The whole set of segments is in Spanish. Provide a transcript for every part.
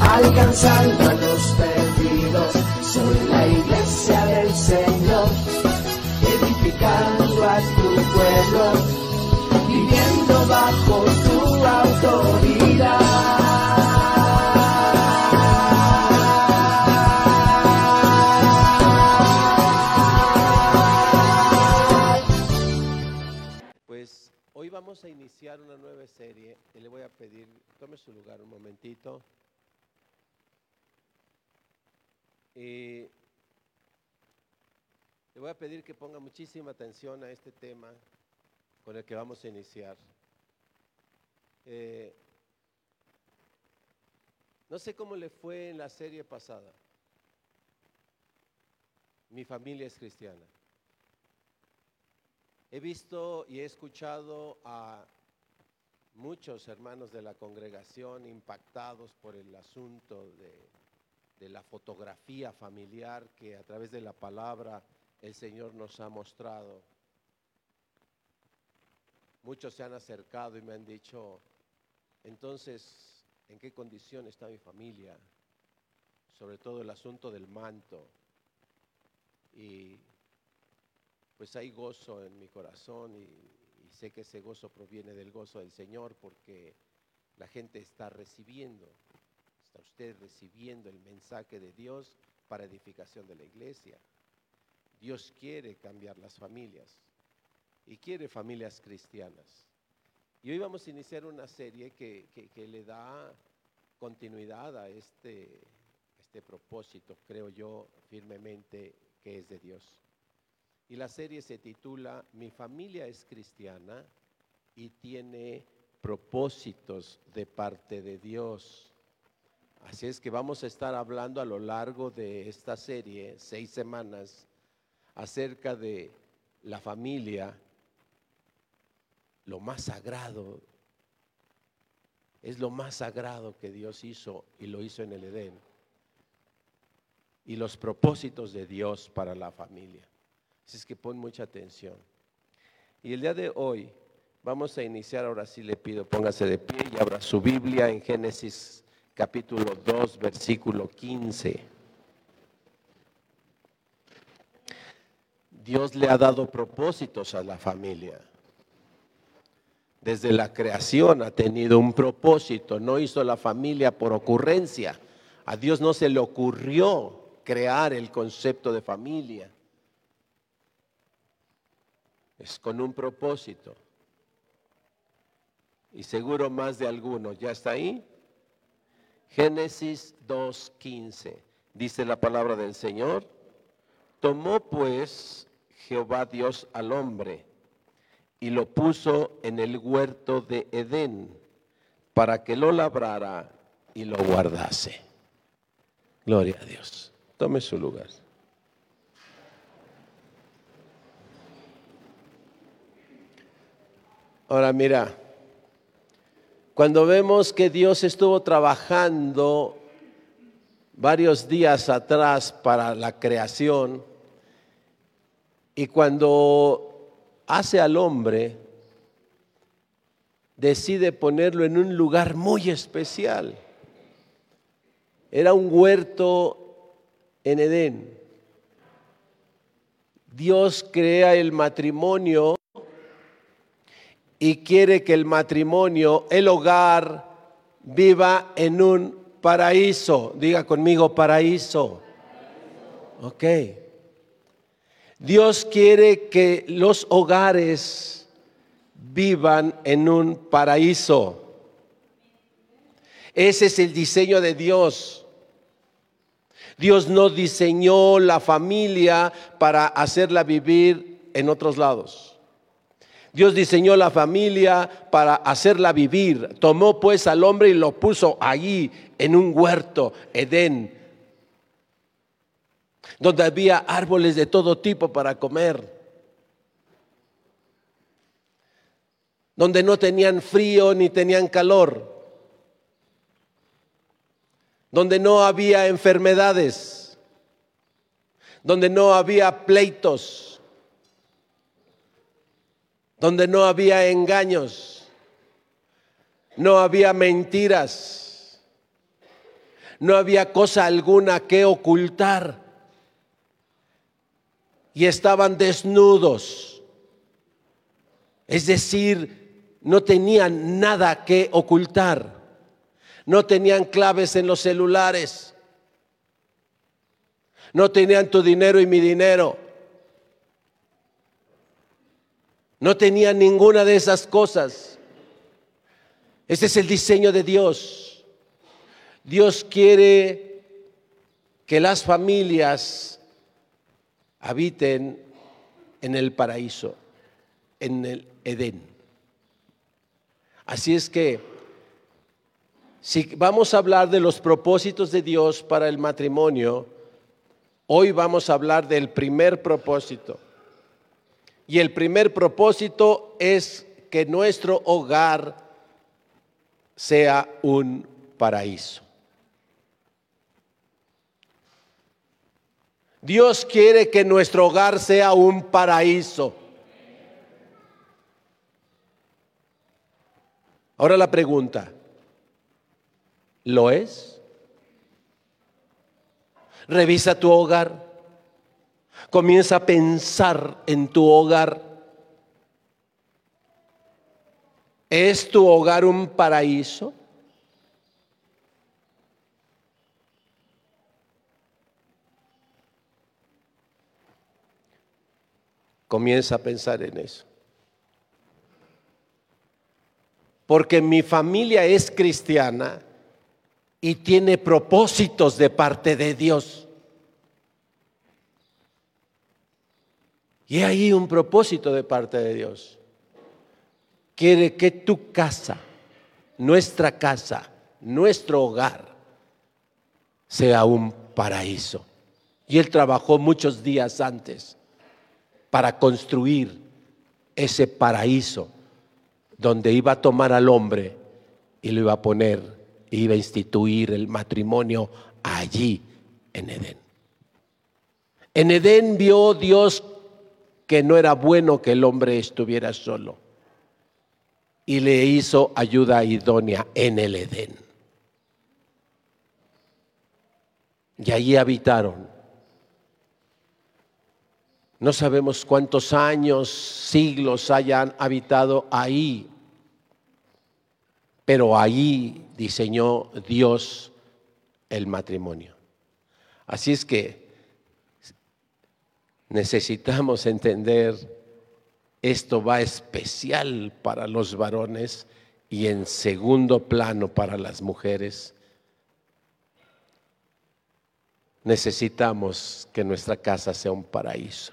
alcanzando a los perdidos. Soy la iglesia del Señor, edificando a tu pueblo, viviendo bajo tu autoridad. Pues hoy vamos a iniciar una nueva serie y le voy a pedir, tome su lugar un momentito. Y le voy a pedir que ponga muchísima atención a este tema con el que vamos a iniciar. Eh, no sé cómo le fue en la serie pasada. Mi familia es cristiana. He visto y he escuchado a muchos hermanos de la congregación impactados por el asunto de, la fotografía familiar que a través de la palabra el Señor nos ha mostrado. Muchos se han acercado y me han dicho, entonces, ¿en qué condición está mi familia? Sobre todo el asunto del manto. Y pues hay gozo en mi corazón y, sé que ese gozo proviene del gozo del Señor porque la gente está recibiendo, está usted recibiendo el mensaje de Dios para edificación de la iglesia. Dios quiere cambiar las familias y quiere familias cristianas. Y hoy vamos a iniciar una serie que, que, le da continuidad a este, este propósito, creo yo firmemente que es de Dios. Y la serie se titula Mi familia es cristiana y tiene propósitos de parte de Dios. Así es que vamos a estar hablando a lo largo de esta serie, seis semanas, acerca de la familia, lo más sagrado. Es lo más sagrado que Dios hizo y lo hizo en el Edén. Y los propósitos de Dios para la familia. Así es que pon mucha atención. Y el día de hoy vamos a iniciar, ahora sí le pido, póngase de pie y abra su Biblia en Génesis capítulo 2, versículo 15. Dios le ha dado propósitos a la familia. Desde la creación ha tenido un propósito, no hizo la familia por ocurrencia. A Dios no se le ocurrió crear el concepto de familia. Es con un propósito. Y seguro más de alguno. ¿Ya está ahí? Génesis 2.15. Dice la palabra del Señor. Tomó pues Jehová Dios al hombre y lo puso en el huerto de Edén para que lo labrara y lo guardase. Gloria a Dios. Tome su lugar. Ahora mira, cuando vemos que Dios estuvo trabajando varios días atrás para la creación y cuando hace al hombre, decide ponerlo en un lugar muy especial. Era un huerto en Edén. Dios crea el matrimonio y quiere que el matrimonio, el hogar, viva en un paraíso. Diga conmigo, paraíso. Ok. Dios quiere que los hogares vivan en un paraíso. Ese es el diseño de Dios. Dios no diseñó la familia para hacerla vivir en otros lados. Dios diseñó la familia para hacerla vivir. Tomó pues al hombre y lo puso allí en un huerto, Edén, donde había árboles de todo tipo para comer, donde no tenían frío ni tenían calor, donde no había enfermedades, donde no había pleitos, donde no había engaños, no había mentiras, no había cosa alguna que ocultar y estaban desnudos. Es decir, no tenían nada que ocultar. No tenían claves en los celulares. No tenían tu dinero y mi dinero. No tenían ninguna de esas cosas. Ese es el diseño de Dios. Dios quiere que las familias habiten en el paraíso, en el Edén. Así es que si vamos a hablar de los propósitos de Dios para el matrimonio, hoy vamos a hablar del primer propósito. Y el primer propósito es que nuestro hogar sea un paraíso. Dios quiere que nuestro hogar sea un paraíso. Ahora la pregunta, ¿lo es? Revisa tu hogar. Comienza a pensar en tu hogar. ¿Es tu hogar un paraíso? Comienza a pensar en eso. Porque mi familia es cristiana y tiene propósitos de parte de Dios. Y hay un propósito de parte de Dios. Quiere que tu casa, nuestra casa, nuestro hogar, sea un paraíso. Y Él trabajó muchos días antes para construir ese paraíso donde iba a tomar al hombre y lo iba a poner, iba a instituir el matrimonio allí en Edén. En Edén vio Dios que no era bueno que el hombre estuviera solo y le hizo ayuda idónea en el Edén. Y allí habitaron no sabemos cuántos años, siglos hayan habitado ahí, pero ahí diseñó Dios el matrimonio. Así es que necesitamos entender, esto va especial para los varones y en segundo plano para las mujeres. Necesitamos que nuestra casa sea un paraíso.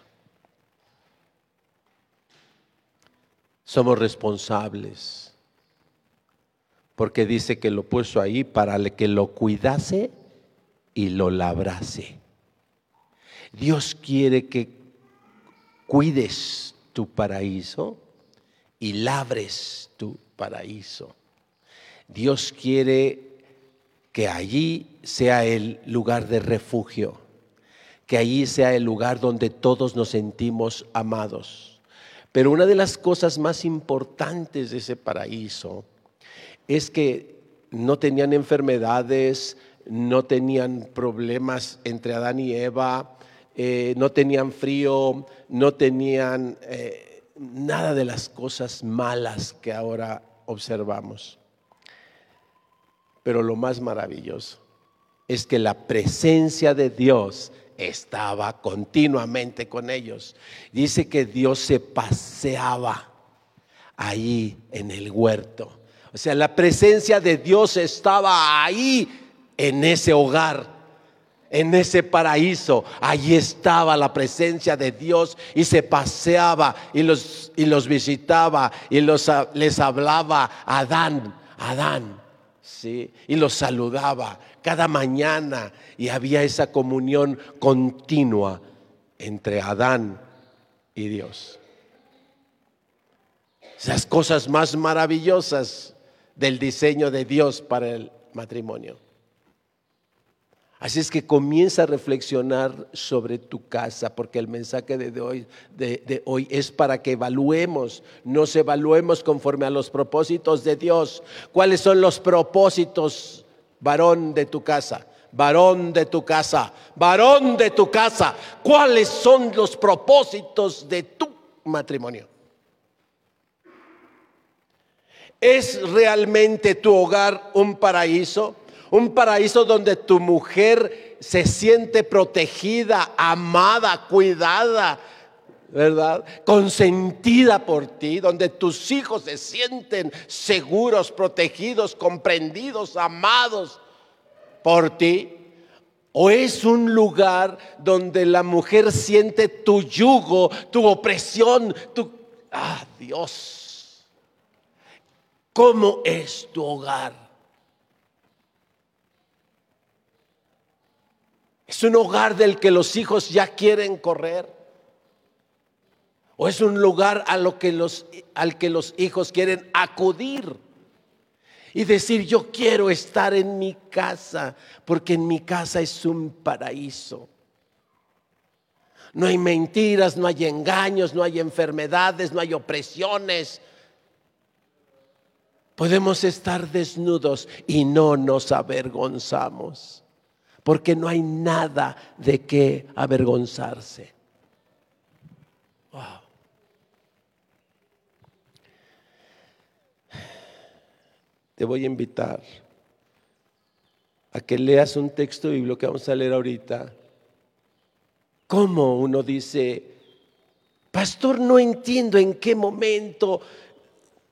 somos responsables. Porque dice que lo puso ahí para que lo cuidase y lo labrase. Dios quiere que cuides tu paraíso y labres tu paraíso. Dios quiere que allí sea el lugar de refugio, que allí sea el lugar donde todos nos sentimos amados pero una de las cosas más importantes de ese paraíso es que no tenían enfermedades, no tenían problemas entre Adán y Eva, eh, no tenían frío, no tenían eh, nada de las cosas malas que ahora observamos. Pero lo más maravilloso es que la presencia de Dios estaba continuamente con ellos. Dice que Dios se paseaba ahí en el huerto. O sea, la presencia de Dios estaba ahí en ese hogar. En ese paraíso, allí estaba la presencia de Dios y se paseaba y los, y los visitaba y los, les hablaba Adán, Adán, ¿sí? Y los saludaba cada mañana y había esa comunión continua entre Adán y Dios. Esas cosas más maravillosas del diseño de Dios para el matrimonio. Así es que comienza a reflexionar sobre tu casa, porque el mensaje de hoy, es para que evaluemos, nos evaluemos conforme a los propósitos de Dios. ¿Cuáles son los propósitos, varón de tu casa? Varón de tu casa, varón de tu casa. ¿Cuáles son los propósitos de tu matrimonio? ¿Es realmente tu hogar un paraíso? Un paraíso donde tu mujer se siente protegida, amada, cuidada, ¿verdad? Consentida por ti, donde tus hijos se sienten seguros, protegidos, comprendidos, amados por ti. ¿O es un lugar donde la mujer siente tu yugo, tu opresión, tu... Ah, Dios, ¿cómo es tu hogar? ¿Es un hogar del que los hijos ya quieren correr? ¿O es un lugar que los, al que los hijos quieren acudir? Y decir, yo quiero estar en mi casa, porque en mi casa es un paraíso. No hay mentiras, no hay engaños, no hay enfermedades, no hay opresiones. Podemos estar desnudos y no nos avergonzamos porque no hay nada de qué avergonzarse. Te voy a invitar a que leas un texto bíblico que vamos a leer ahorita. ¿Cómo uno dice, pastor, no entiendo en qué momento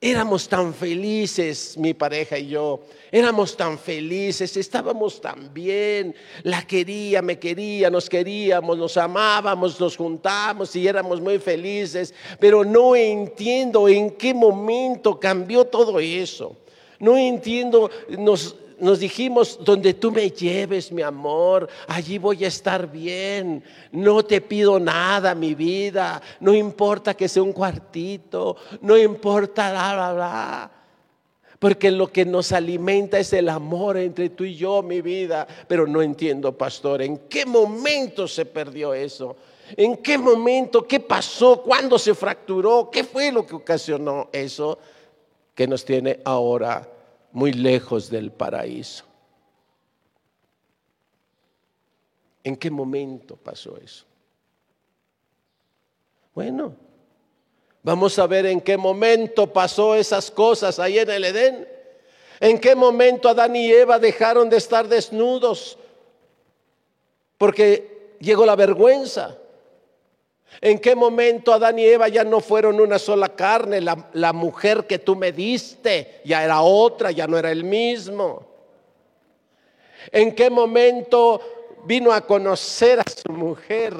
Éramos tan felices, mi pareja y yo, éramos tan felices, estábamos tan bien, la quería, me quería, nos queríamos, nos amábamos, nos juntamos y éramos muy felices, pero no entiendo en qué momento cambió todo eso. No entiendo, nos, nos dijimos, donde tú me lleves, mi amor, allí voy a estar bien. No te pido nada, mi vida. No importa que sea un cuartito, no importa, bla, bla, bla. Porque lo que nos alimenta es el amor entre tú y yo, mi vida. Pero no entiendo, pastor, ¿en qué momento se perdió eso? ¿En qué momento? ¿Qué pasó? ¿Cuándo se fracturó? ¿Qué fue lo que ocasionó eso que nos tiene ahora muy lejos del paraíso. ¿En qué momento pasó eso? Bueno, vamos a ver en qué momento pasó esas cosas ahí en el Edén. ¿En qué momento Adán y Eva dejaron de estar desnudos? Porque llegó la vergüenza. ¿En qué momento Adán y Eva ya no fueron una sola carne? La, mujer que tú me diste ya era otra, ya no era el mismo. ¿En qué momento vino a conocer a su mujer,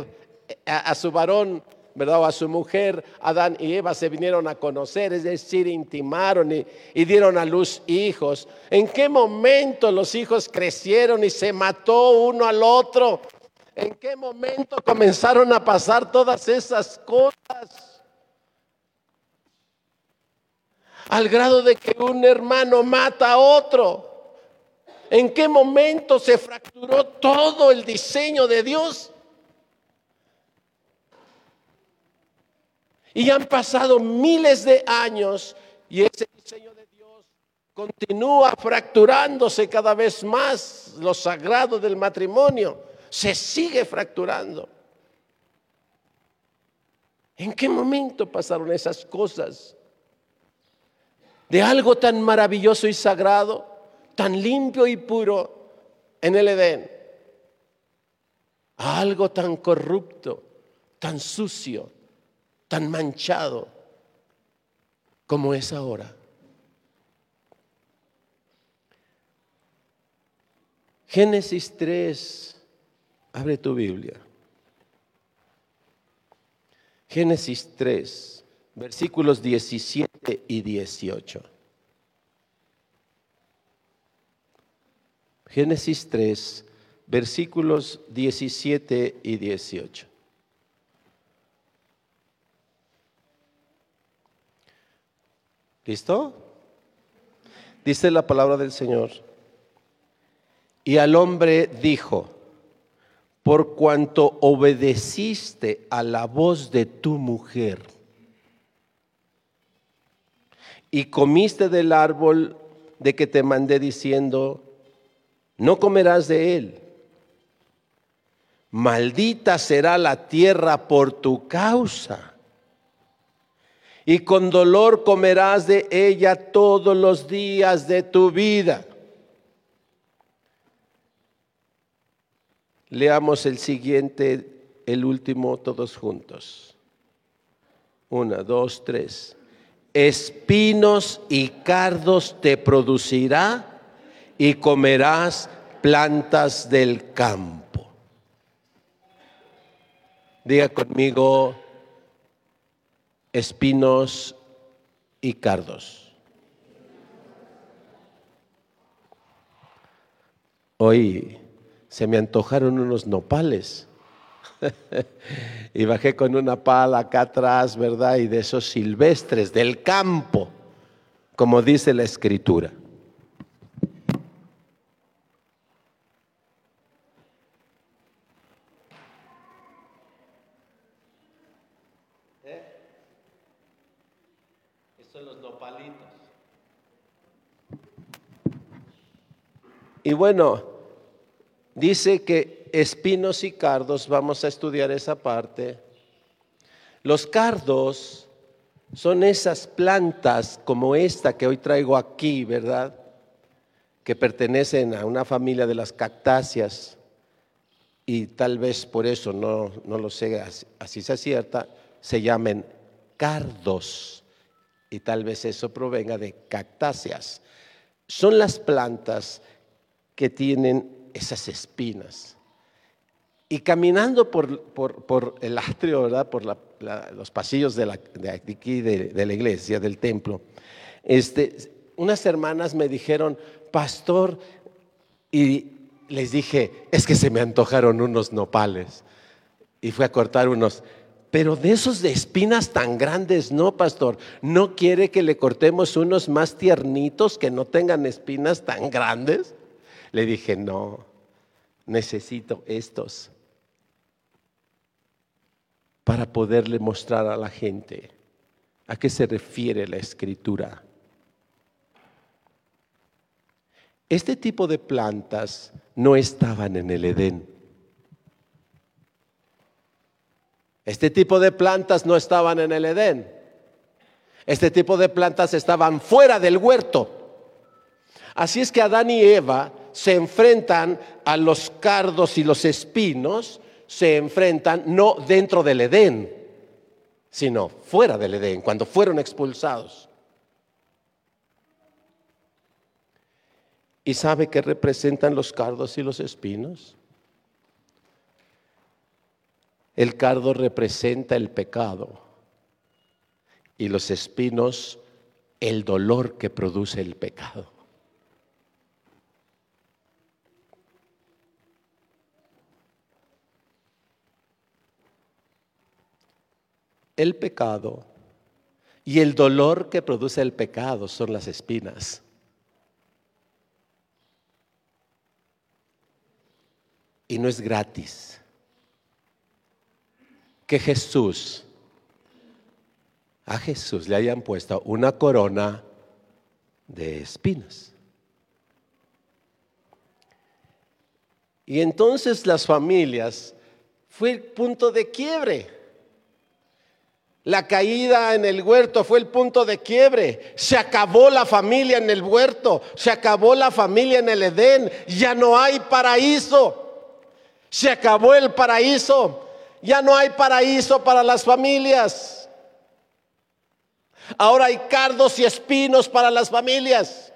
a, su varón, ¿verdad? O a su mujer, Adán y Eva se vinieron a conocer, es decir, intimaron y, y dieron a luz hijos. ¿En qué momento los hijos crecieron y se mató uno al otro? ¿En qué momento comenzaron a pasar todas esas cosas? Al grado de que un hermano mata a otro. ¿En qué momento se fracturó todo el diseño de Dios? Y han pasado miles de años y ese diseño de Dios continúa fracturándose cada vez más, lo sagrado del matrimonio se sigue fracturando. ¿En qué momento pasaron esas cosas? De algo tan maravilloso y sagrado, tan limpio y puro en el Edén, a algo tan corrupto, tan sucio, tan manchado como es ahora. Génesis 3 Abre tu Biblia. Génesis 3, versículos 17 y 18. Génesis 3, versículos 17 y 18. ¿Listo? Dice la palabra del Señor. Y al hombre dijo, por cuanto obedeciste a la voz de tu mujer y comiste del árbol de que te mandé diciendo, no comerás de él. Maldita será la tierra por tu causa y con dolor comerás de ella todos los días de tu vida. Leamos el siguiente, el último, todos juntos. Una, dos, tres. Espinos y cardos te producirá y comerás plantas del campo. Diga conmigo, espinos y cardos. Hoy se me antojaron unos nopales. y bajé con una pala acá atrás, ¿verdad? Y de esos silvestres del campo, como dice la escritura. Y bueno, dice que espinos y cardos, vamos a estudiar esa parte. Los cardos son esas plantas como esta que hoy traigo aquí, ¿verdad? Que pertenecen a una familia de las cactáceas y tal vez por eso no, no lo sé, así se acierta, se llamen cardos y tal vez eso provenga de cactáceas. Son las plantas que tienen esas espinas. Y caminando por, el atrio, ¿verdad? por los pasillos de, la, de aquí de, la iglesia, del templo, este, unas hermanas me dijeron, pastor, y les dije, es que se me antojaron unos nopales. Y fui a cortar unos. Pero de esos de espinas tan grandes, no, pastor. ¿No quiere que le cortemos unos más tiernitos que no tengan espinas tan grandes? Le dije, no, necesito estos para poderle mostrar a la gente a qué se refiere la escritura. Este tipo de plantas no estaban en el Edén. Este tipo de plantas no estaban en el Edén. Este tipo de plantas estaban fuera del huerto. Así es que Adán y Eva se enfrentan a los cardos y los espinos, se enfrentan no dentro del Edén, sino fuera del Edén, cuando fueron expulsados. ¿Y sabe qué representan los cardos y los espinos? El cardo representa el pecado y los espinos el dolor que produce el pecado. El pecado y el dolor que produce el pecado son las espinas. Y no es gratis que Jesús, a Jesús le hayan puesto una corona de espinas. Y entonces las familias fue el punto de quiebre. La caída en el huerto fue el punto de quiebre. Se acabó la familia en el huerto. Se acabó la familia en el Edén. Ya no hay paraíso. Se acabó el paraíso. Ya no hay paraíso para las familias. Ahora hay cardos y espinos para las familias.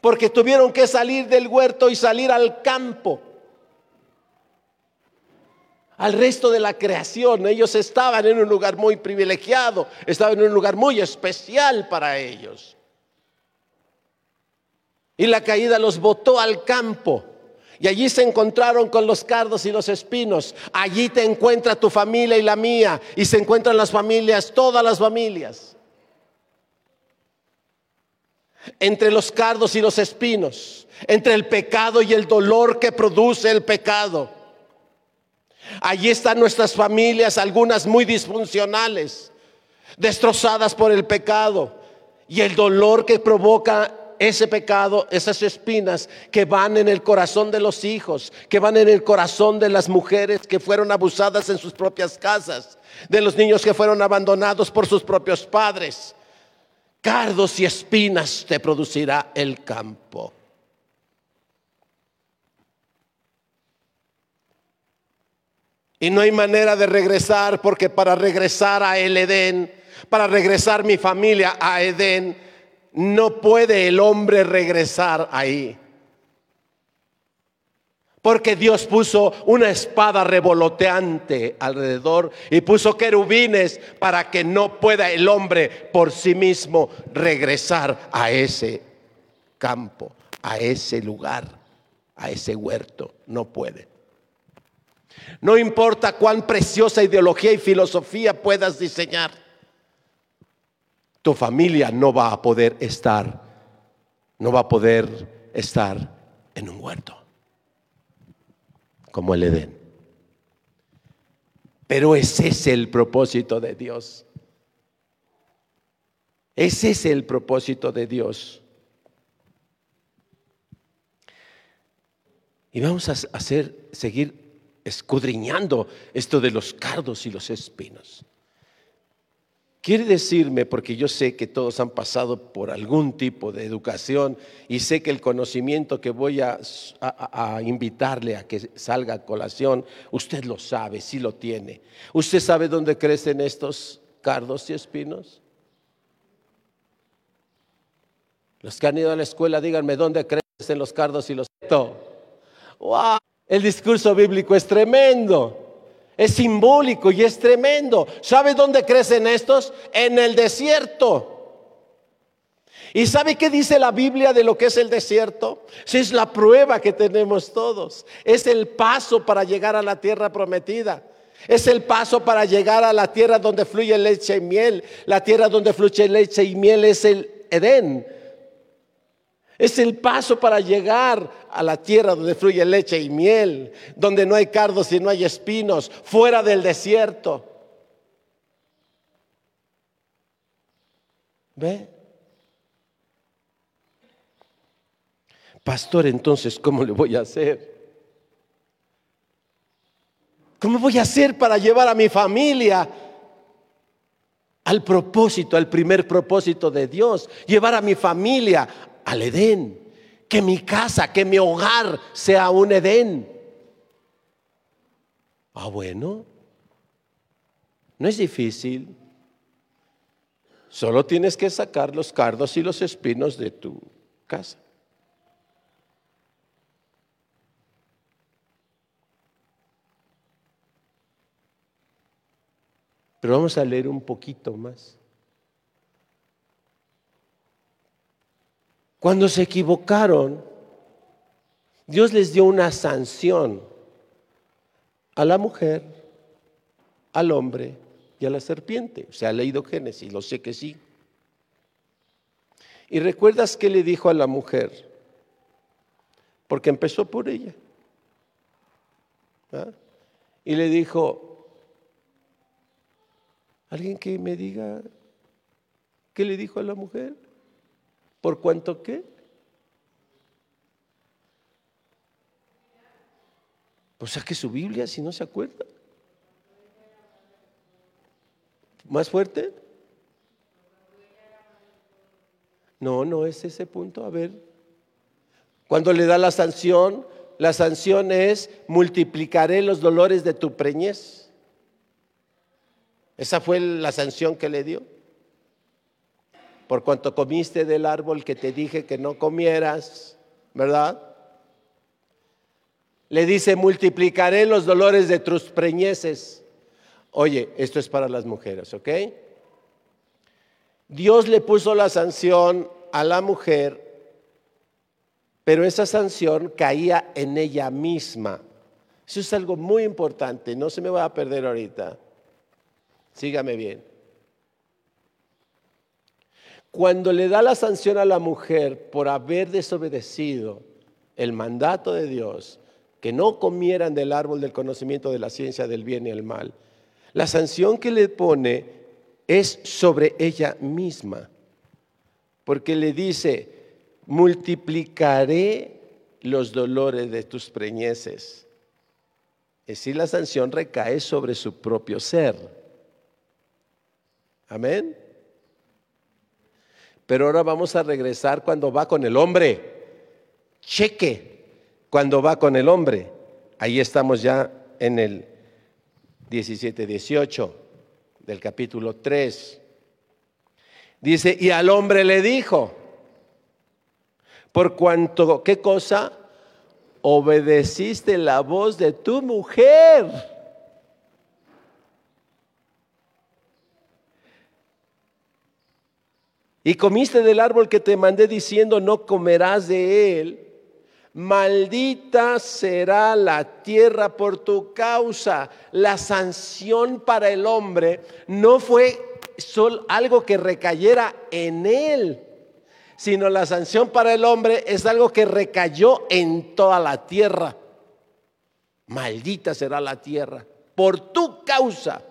Porque tuvieron que salir del huerto y salir al campo. Al resto de la creación. Ellos estaban en un lugar muy privilegiado, estaban en un lugar muy especial para ellos. Y la caída los botó al campo. Y allí se encontraron con los cardos y los espinos. Allí te encuentra tu familia y la mía. Y se encuentran las familias, todas las familias. Entre los cardos y los espinos. Entre el pecado y el dolor que produce el pecado. Allí están nuestras familias, algunas muy disfuncionales, destrozadas por el pecado y el dolor que provoca ese pecado, esas espinas que van en el corazón de los hijos, que van en el corazón de las mujeres que fueron abusadas en sus propias casas, de los niños que fueron abandonados por sus propios padres. Cardos y espinas te producirá el campo. Y no hay manera de regresar porque para regresar a el Edén, para regresar mi familia a Edén, no puede el hombre regresar ahí. Porque Dios puso una espada revoloteante alrededor y puso querubines para que no pueda el hombre por sí mismo regresar a ese campo, a ese lugar, a ese huerto. No puede. No importa cuán preciosa ideología y filosofía puedas diseñar, tu familia no va a poder estar, no va a poder estar en un huerto como el Edén. Pero ese es el propósito de Dios. Ese es el propósito de Dios. Y vamos a hacer, seguir escudriñando esto de los cardos y los espinos. Quiere decirme, porque yo sé que todos han pasado por algún tipo de educación y sé que el conocimiento que voy a, invitarle a que salga a colación, usted lo sabe, sí lo tiene. ¿Usted sabe dónde crecen estos cardos y espinos? Los que han ido a la escuela, díganme dónde crecen los cardos y los. ¡Wow! El discurso bíblico es tremendo, es simbólico y es tremendo. ¿Sabe dónde crecen estos? En el desierto. ¿Y sabe qué dice la Biblia de lo que es el desierto? Si es la prueba que tenemos todos, es el paso para llegar a la tierra prometida. Es el paso para llegar a la tierra donde fluye leche y miel. La tierra donde fluye leche y miel es el Edén. Es el paso para llegar a la tierra donde fluye leche y miel, donde no hay cardos y no hay espinos, fuera del desierto. ¿Ve? Pastor, entonces, ¿cómo le voy a hacer? ¿Cómo voy a hacer para llevar a mi familia al propósito, al primer propósito de Dios? Llevar a mi familia al Edén. Que mi casa, que mi hogar sea un Edén. Ah, bueno. No es difícil. Solo tienes que sacar los cardos y los espinos de tu casa. Pero vamos a leer un poquito más. Cuando se equivocaron, Dios les dio una sanción a la mujer, al hombre y a la serpiente. ¿Se ha leído Génesis? Lo sé que sí. ¿Y recuerdas qué le dijo a la mujer? Porque empezó por ella. ¿Ah? Y le dijo, ¿alguien que me diga qué le dijo a la mujer? ¿Por cuánto qué? Pues saque su Biblia si no se acuerda. ¿Más fuerte? No, no es ese punto. A ver, cuando le da la sanción, la sanción es multiplicaré los dolores de tu preñez. Esa fue la sanción que le dio por cuanto comiste del árbol que te dije que no comieras, ¿verdad? le dice, multiplicaré los dolores de tus preñeces. Oye, esto es para las mujeres, ¿ok? Dios le puso la sanción a la mujer, pero esa sanción caía en ella misma. Eso es algo muy importante, no se me va a perder ahorita. Sígame bien. Cuando le da la sanción a la mujer por haber desobedecido el mandato de Dios, que no comieran del árbol del conocimiento de la ciencia del bien y el mal, la sanción que le pone es sobre ella misma, porque le dice, multiplicaré los dolores de tus preñeces. Es decir, la sanción recae sobre su propio ser. Amén. Pero ahora vamos a regresar cuando va con el hombre. Cheque, cuando va con el hombre. Ahí estamos ya en el 17, 18 del capítulo 3. Dice, y al hombre le dijo, por cuanto, ¿qué cosa? Obedeciste la voz de tu mujer. Y comiste del árbol que te mandé diciendo, no comerás de él. Maldita será la tierra por tu causa. La sanción para el hombre no fue solo algo que recayera en él, sino la sanción para el hombre es algo que recayó en toda la tierra. Maldita será la tierra por tu causa.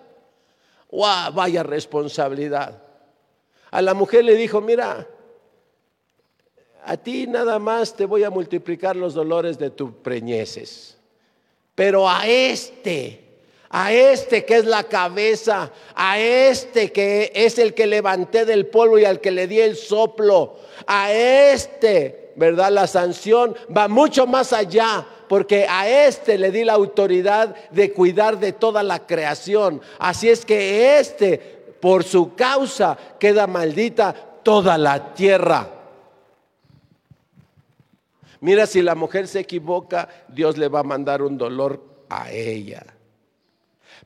¡Wow! Vaya responsabilidad. A la mujer le dijo, mira, a ti nada más te voy a multiplicar los dolores de tus preñeces. Pero a este, a este que es la cabeza, a este que es el que levanté del polvo y al que le di el soplo, a este, ¿verdad? La sanción va mucho más allá, porque a este le di la autoridad de cuidar de toda la creación. Así es que este, por su causa, queda maldita toda la tierra. Mira, si la mujer se equivoca, Dios le va a mandar un dolor a ella.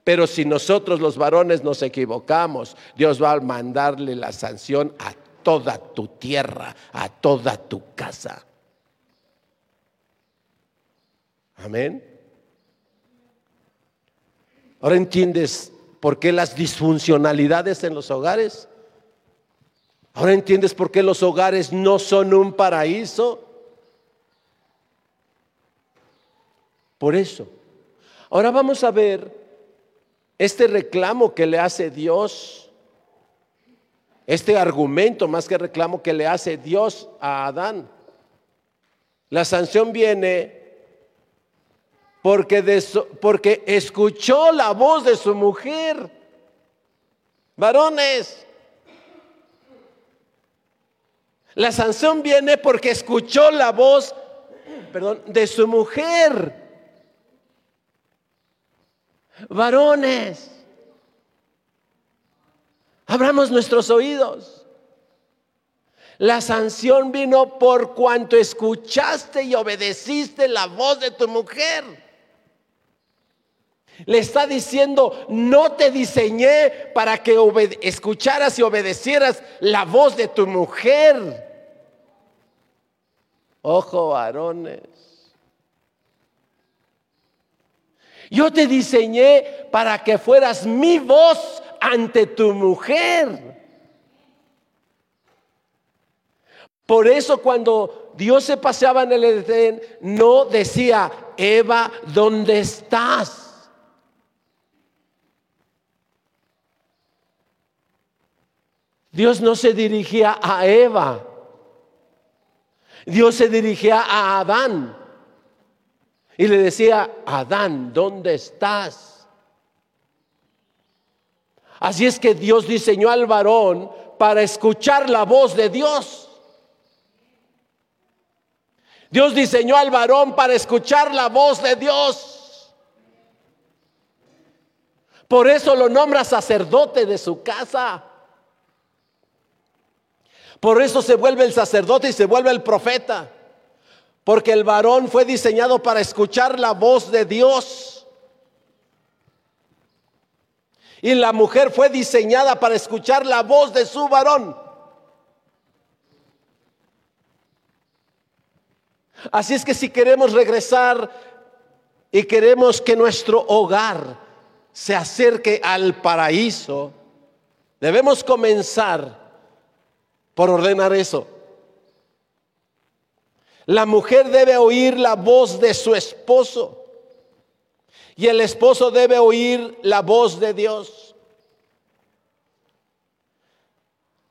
Pero si nosotros los varones nos equivocamos, Dios va a mandarle la sanción a toda tu tierra, a toda tu casa. Amén. Ahora entiendes por qué las disfuncionalidades en los hogares. Ahora entiendes por qué los hogares no son un paraíso. Por eso. Ahora vamos a ver este reclamo que le hace Dios, este argumento más que reclamo que le hace Dios a Adán. La sanción viene porque, escuchó la voz de su mujer. Varones, la sanción viene porque escuchó la voz, perdón, de su mujer. Varones, abramos nuestros oídos. La sanción vino por cuanto escuchaste y obedeciste la voz de tu mujer. Le está diciendo, no te diseñé para que escucharas y obedecieras la voz de tu mujer. Ojo, varones. Yo te diseñé para que fueras mi voz ante tu mujer. Por eso cuando Dios se paseaba en el Edén, no decía, Eva, ¿dónde estás? Dios no se dirigía a Eva. Dios se dirigía a Adán. Y le decía, Adán, ¿dónde estás? Así es que Dios diseñó al varón para escuchar la voz de Dios. Dios diseñó al varón para escuchar la voz de Dios. Por eso lo nombra sacerdote de su casa. Por eso se vuelve el sacerdote y se vuelve el profeta. Porque el varón fue diseñado para escuchar la voz de Dios. Y la mujer fue diseñada para escuchar la voz de su varón. Así es que si queremos regresar y queremos que nuestro hogar se acerque al paraíso, debemos comenzar por ordenar eso. La mujer debe oír la voz de su esposo y el esposo debe oír la voz de Dios.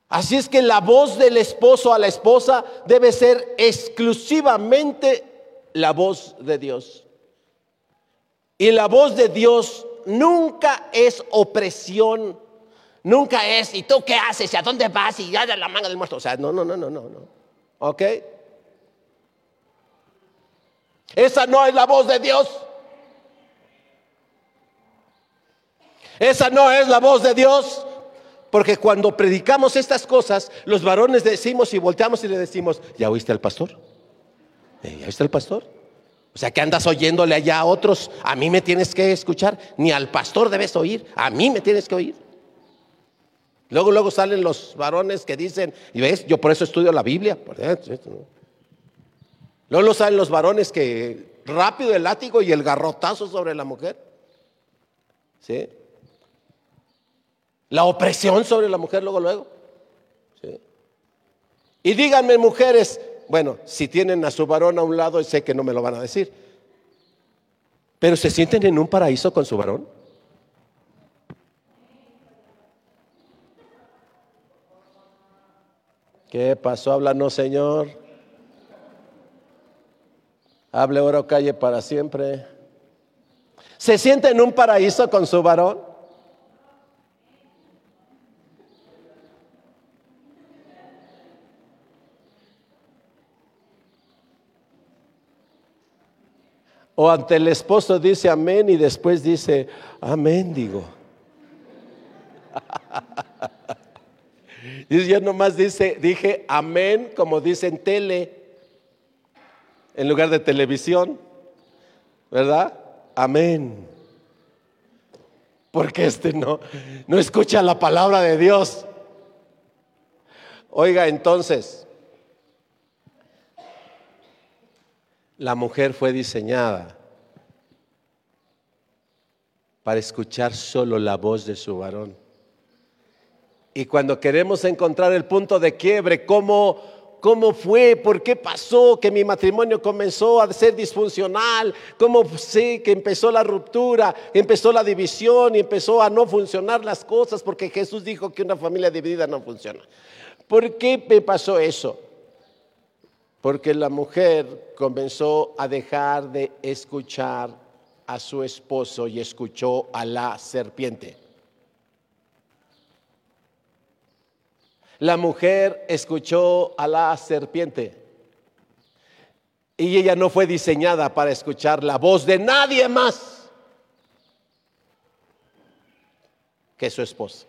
Así es que la voz del esposo a la esposa debe ser exclusivamente la voz de Dios. Y la voz de Dios nunca es opresión, nunca es, ¿y tú qué haces? ¿Y a dónde vas? Y ya de la manga del muerto. O sea, no, no, no, no, no, no. ¿Ok? Esa no es la voz de Dios. Esa no es la voz de Dios. Porque cuando predicamos estas cosas, los varones decimos y volteamos y le decimos, ¿ya oíste al pastor? ¿Eh, ¿Ya oíste al pastor? O sea, que andas oyéndole allá a otros, a mí me tienes que escuchar, ni al pastor debes oír, a mí me tienes que oír. Luego, luego salen los varones que dicen, y ves, yo por eso estudio la Biblia. Luego salen los varones que rápido el látigo y el garrotazo sobre la mujer. ¿Sí? La opresión sobre la mujer luego, luego. Y díganme mujeres, bueno, si tienen a su varón a un lado, sé que no me lo van a decir, pero se sienten en un paraíso con su varón. ¿Qué pasó? Háblanos, Señor. Hable oro o calle para siempre. ¿Se siente en un paraíso con su varón? O ante el esposo dice amén y después dice amén, digo. yo nomás dice, dije amén como dice en tele, en lugar de televisión, ¿verdad? Amén. Porque este no, no escucha la palabra de Dios. Oiga, entonces, La mujer fue diseñada para escuchar solo la voz de su varón. Y cuando queremos encontrar el punto de quiebre, cómo, cómo fue, por qué pasó que mi matrimonio comenzó a ser disfuncional, cómo sé que empezó la ruptura, empezó la división y empezó a no funcionar las cosas, porque Jesús dijo que una familia dividida no funciona. ¿Por qué me pasó eso? porque la mujer comenzó a dejar de escuchar a su esposo y escuchó a la serpiente. La mujer escuchó a la serpiente. Y ella no fue diseñada para escuchar la voz de nadie más que su esposo.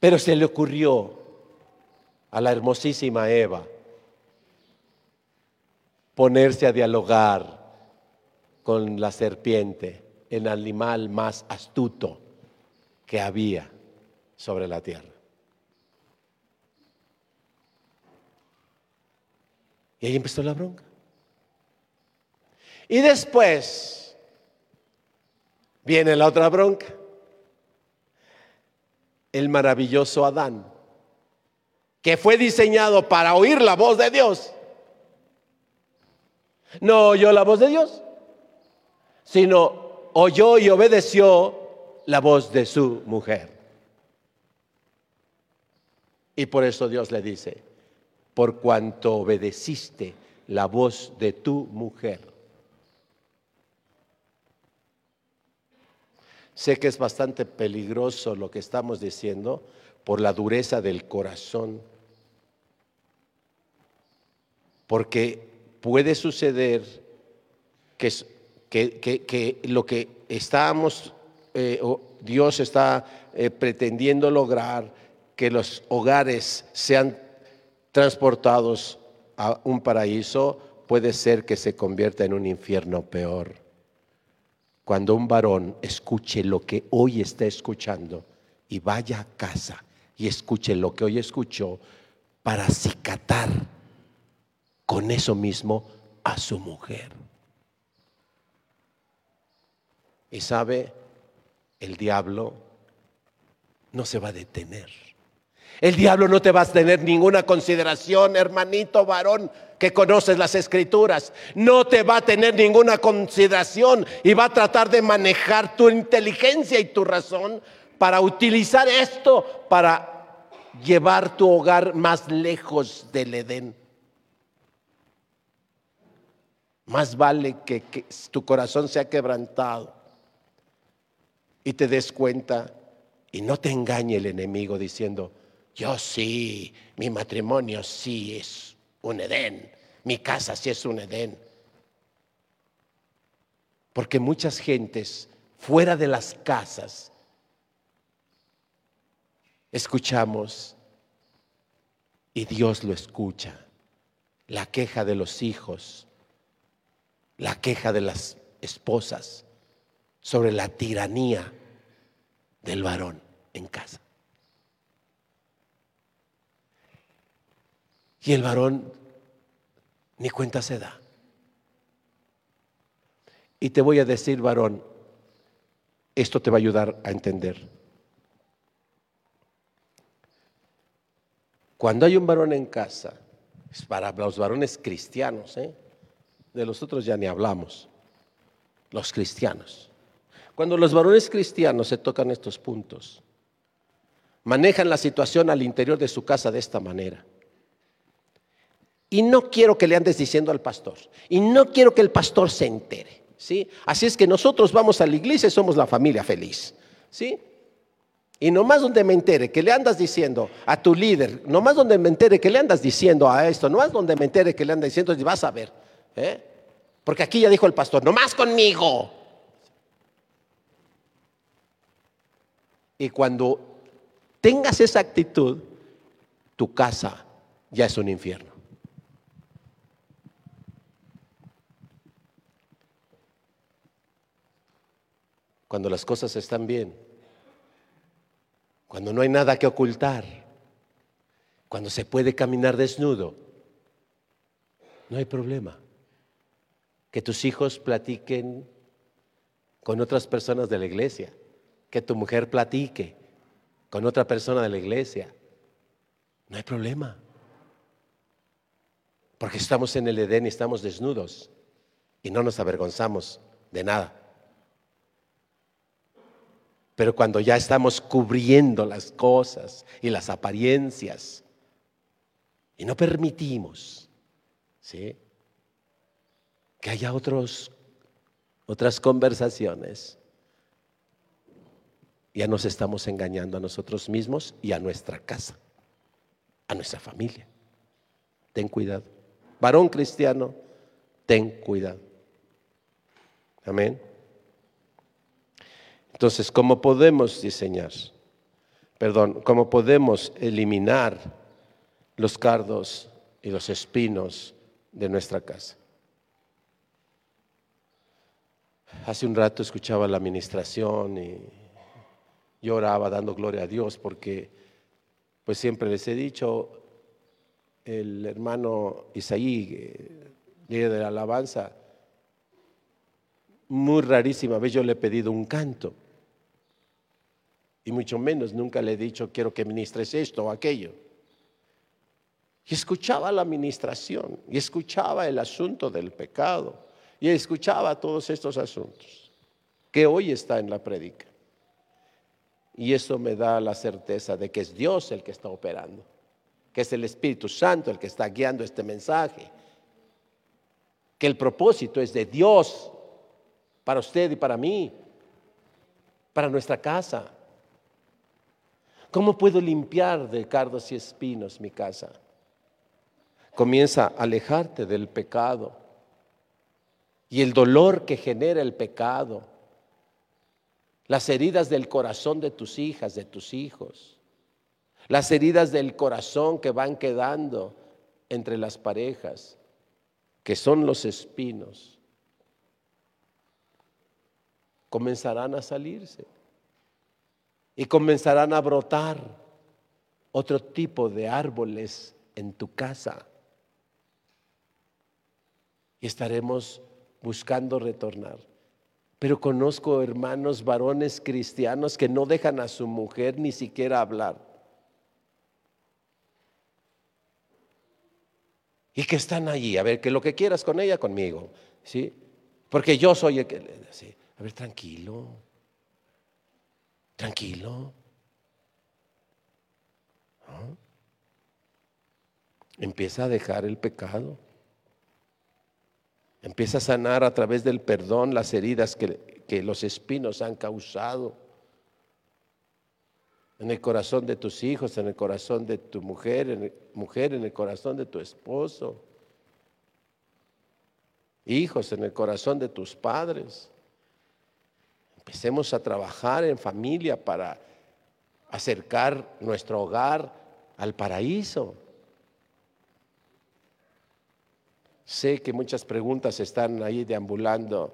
Pero se le ocurrió a la hermosísima Eva ponerse a dialogar con la serpiente, el animal más astuto que había sobre la tierra. Y ahí empezó la bronca. Y después viene la otra bronca. El maravilloso Adán que fue diseñado para oír la voz de Dios, no oyó la voz de Dios, sino oyó y obedeció la voz de su mujer. Y por eso Dios le dice, por cuanto obedeciste la voz de tu mujer. Sé que es bastante peligroso lo que estamos diciendo por la dureza del corazón porque puede suceder que, que, lo que estamos, eh, Dios está eh, pretendiendo lograr, que los hogares sean transportados a un paraíso, puede ser que se convierta en un infierno peor. Cuando un varón escuche lo que hoy está escuchando y vaya a casa y escuche lo que hoy escuchó para acicatar con eso mismo a su mujer. Y sabe, el diablo no se va a detener. El diablo no te va a tener ninguna consideración, hermanito varón, que conoces las escrituras. No te va a tener ninguna consideración y va a tratar de manejar tu inteligencia y tu razón para utilizar esto para llevar tu hogar más lejos del Edén. Más vale que, que tu corazón sea quebrantado y te des cuenta y no te engañe el enemigo diciendo, yo sí, mi matrimonio sí es un Edén, mi casa sí es un Edén. Porque muchas gentes fuera de las casas escuchamos y Dios lo escucha. La queja de los hijos, la queja de las esposas sobre la tiranía del varón en casa. Y el varón ni cuenta se da. Y te voy a decir, varón, esto te va a ayudar a entender. Cuando hay un varón en casa, es para los varones cristianos, ¿eh? de los otros ya ni hablamos, los cristianos. Cuando los varones cristianos se tocan estos puntos, manejan la situación al interior de su casa de esta manera. Y no quiero que le andes diciendo al pastor. Y no quiero que el pastor se entere. ¿sí? Así es que nosotros vamos a la iglesia y somos la familia feliz. ¿sí? Y nomás donde me entere que le andas diciendo a tu líder, nomás donde me entere que le andas diciendo a esto, nomás donde me entere que le andas diciendo, vas a ver. ¿eh? Porque aquí ya dijo el pastor, nomás conmigo. Y cuando tengas esa actitud, tu casa ya es un infierno. cuando las cosas están bien, cuando no hay nada que ocultar, cuando se puede caminar desnudo, no hay problema. Que tus hijos platiquen con otras personas de la iglesia, que tu mujer platique con otra persona de la iglesia, no hay problema. Porque estamos en el Edén y estamos desnudos y no nos avergonzamos de nada. Pero cuando ya estamos cubriendo las cosas y las apariencias y no permitimos ¿sí? que haya otros, otras conversaciones, ya nos estamos engañando a nosotros mismos y a nuestra casa, a nuestra familia. Ten cuidado. Varón cristiano, ten cuidado. Amén. Entonces, ¿cómo podemos diseñar? Perdón, ¿cómo podemos eliminar los cardos y los espinos de nuestra casa? Hace un rato escuchaba la administración y lloraba dando gloria a Dios porque, pues siempre les he dicho, el hermano Isaí, eh, líder de la alabanza, muy rarísima vez yo le he pedido un canto y mucho menos nunca le he dicho quiero que ministres esto o aquello. Y escuchaba la administración, y escuchaba el asunto del pecado, y escuchaba todos estos asuntos que hoy está en la prédica. Y eso me da la certeza de que es Dios el que está operando, que es el Espíritu Santo el que está guiando este mensaje, que el propósito es de Dios para usted y para mí, para nuestra casa. ¿Cómo puedo limpiar de cardos y espinos mi casa? Comienza a alejarte del pecado y el dolor que genera el pecado, las heridas del corazón de tus hijas, de tus hijos, las heridas del corazón que van quedando entre las parejas, que son los espinos, comenzarán a salirse y comenzarán a brotar otro tipo de árboles en tu casa. Y estaremos buscando retornar. Pero conozco hermanos varones cristianos que no dejan a su mujer ni siquiera hablar. Y que están allí, a ver, que lo que quieras con ella, conmigo, ¿sí? Porque yo soy el que dice, a ver, tranquilo, tranquilo. Empieza a dejar el pecado. Empieza a sanar a través del perdón las heridas que, que los espinos han causado en el corazón de tus hijos, en el corazón de tu mujer, mujer, en el corazón de tu esposo, hijos, en el corazón de tus padres. Empecemos a trabajar en familia para acercar nuestro hogar al paraíso. Sé que muchas preguntas están ahí deambulando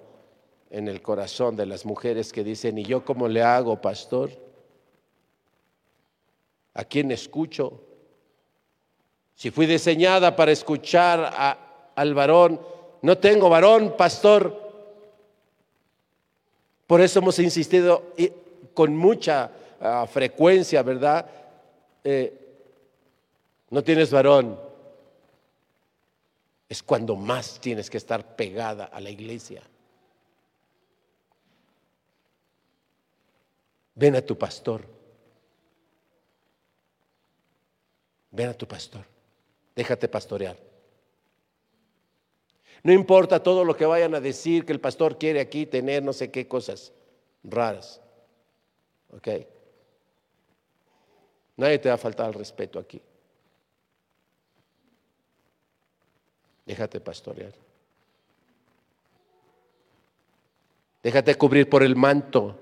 en el corazón de las mujeres que dicen, ¿y yo cómo le hago, pastor? ¿A quién escucho? Si fui diseñada para escuchar al varón, no tengo varón, pastor. Por eso hemos insistido con mucha ah, frecuencia, ¿verdad? Eh, no tienes varón es cuando más tienes que estar pegada a la iglesia. Ven a tu pastor. Ven a tu pastor. Déjate pastorear. No importa todo lo que vayan a decir que el pastor quiere aquí tener no sé qué cosas raras. ¿Ok? Nadie te va a faltar el respeto aquí. Déjate pastorear. Déjate cubrir por el manto,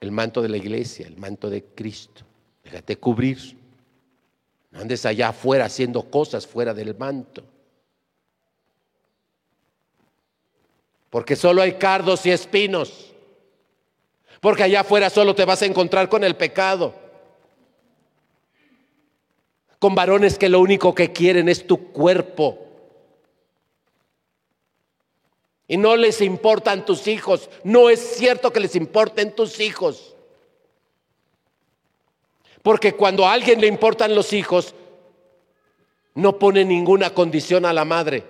el manto de la iglesia, el manto de Cristo. Déjate cubrir. No andes allá afuera haciendo cosas fuera del manto. Porque solo hay cardos y espinos. Porque allá afuera solo te vas a encontrar con el pecado con varones que lo único que quieren es tu cuerpo. Y no les importan tus hijos. No es cierto que les importen tus hijos. Porque cuando a alguien le importan los hijos, no pone ninguna condición a la madre.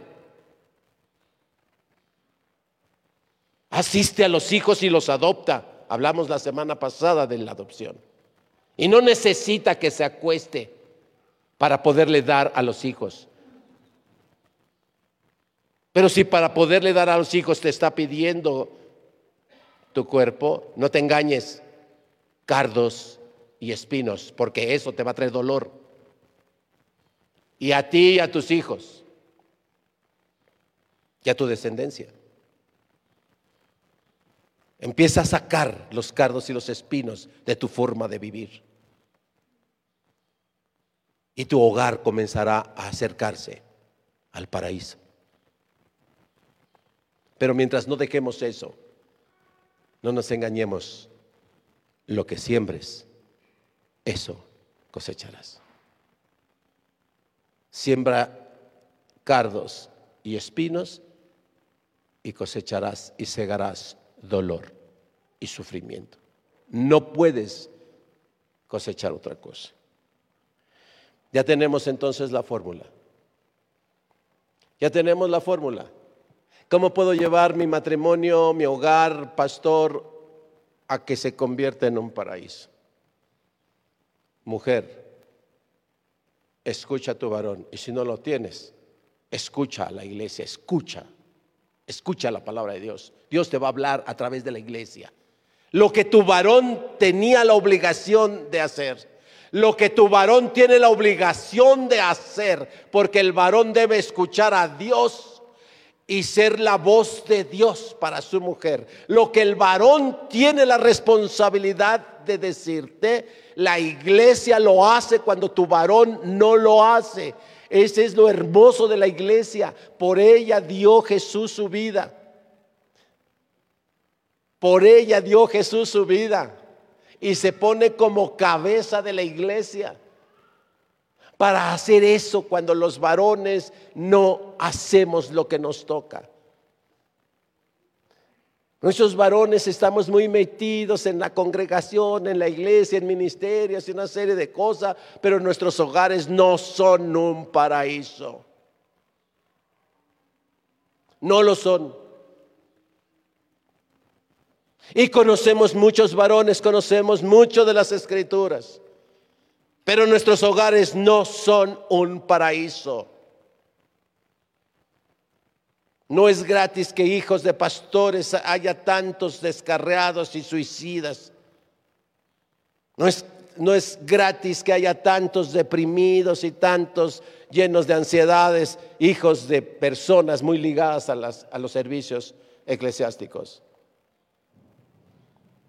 Asiste a los hijos y los adopta. Hablamos la semana pasada de la adopción. Y no necesita que se acueste para poderle dar a los hijos. Pero si para poderle dar a los hijos te está pidiendo tu cuerpo, no te engañes, cardos y espinos, porque eso te va a traer dolor. Y a ti y a tus hijos, y a tu descendencia. Empieza a sacar los cardos y los espinos de tu forma de vivir y tu hogar comenzará a acercarse al paraíso. Pero mientras no dejemos eso, no nos engañemos, lo que siembres, eso cosecharás. Siembra cardos y espinos y cosecharás y segarás dolor y sufrimiento. No puedes cosechar otra cosa. Ya tenemos entonces la fórmula. Ya tenemos la fórmula. ¿Cómo puedo llevar mi matrimonio, mi hogar, pastor, a que se convierta en un paraíso? Mujer, escucha a tu varón. Y si no lo tienes, escucha a la iglesia, escucha. Escucha la palabra de Dios. Dios te va a hablar a través de la iglesia. Lo que tu varón tenía la obligación de hacer lo que tu varón tiene la obligación de hacer, porque el varón debe escuchar a Dios y ser la voz de Dios para su mujer. Lo que el varón tiene la responsabilidad de decirte, la iglesia lo hace cuando tu varón no lo hace. Ese es lo hermoso de la iglesia. Por ella dio Jesús su vida. Por ella dio Jesús su vida. Y se pone como cabeza de la iglesia. Para hacer eso cuando los varones no hacemos lo que nos toca. Nuestros varones estamos muy metidos en la congregación, en la iglesia, en ministerios y una serie de cosas, pero nuestros hogares no son un paraíso. No lo son. Y conocemos muchos varones, conocemos mucho de las escrituras, pero nuestros hogares no son un paraíso. No es gratis que hijos de pastores haya tantos descarriados y suicidas. No es, no es gratis que haya tantos deprimidos y tantos llenos de ansiedades, hijos de personas muy ligadas a, las, a los servicios eclesiásticos.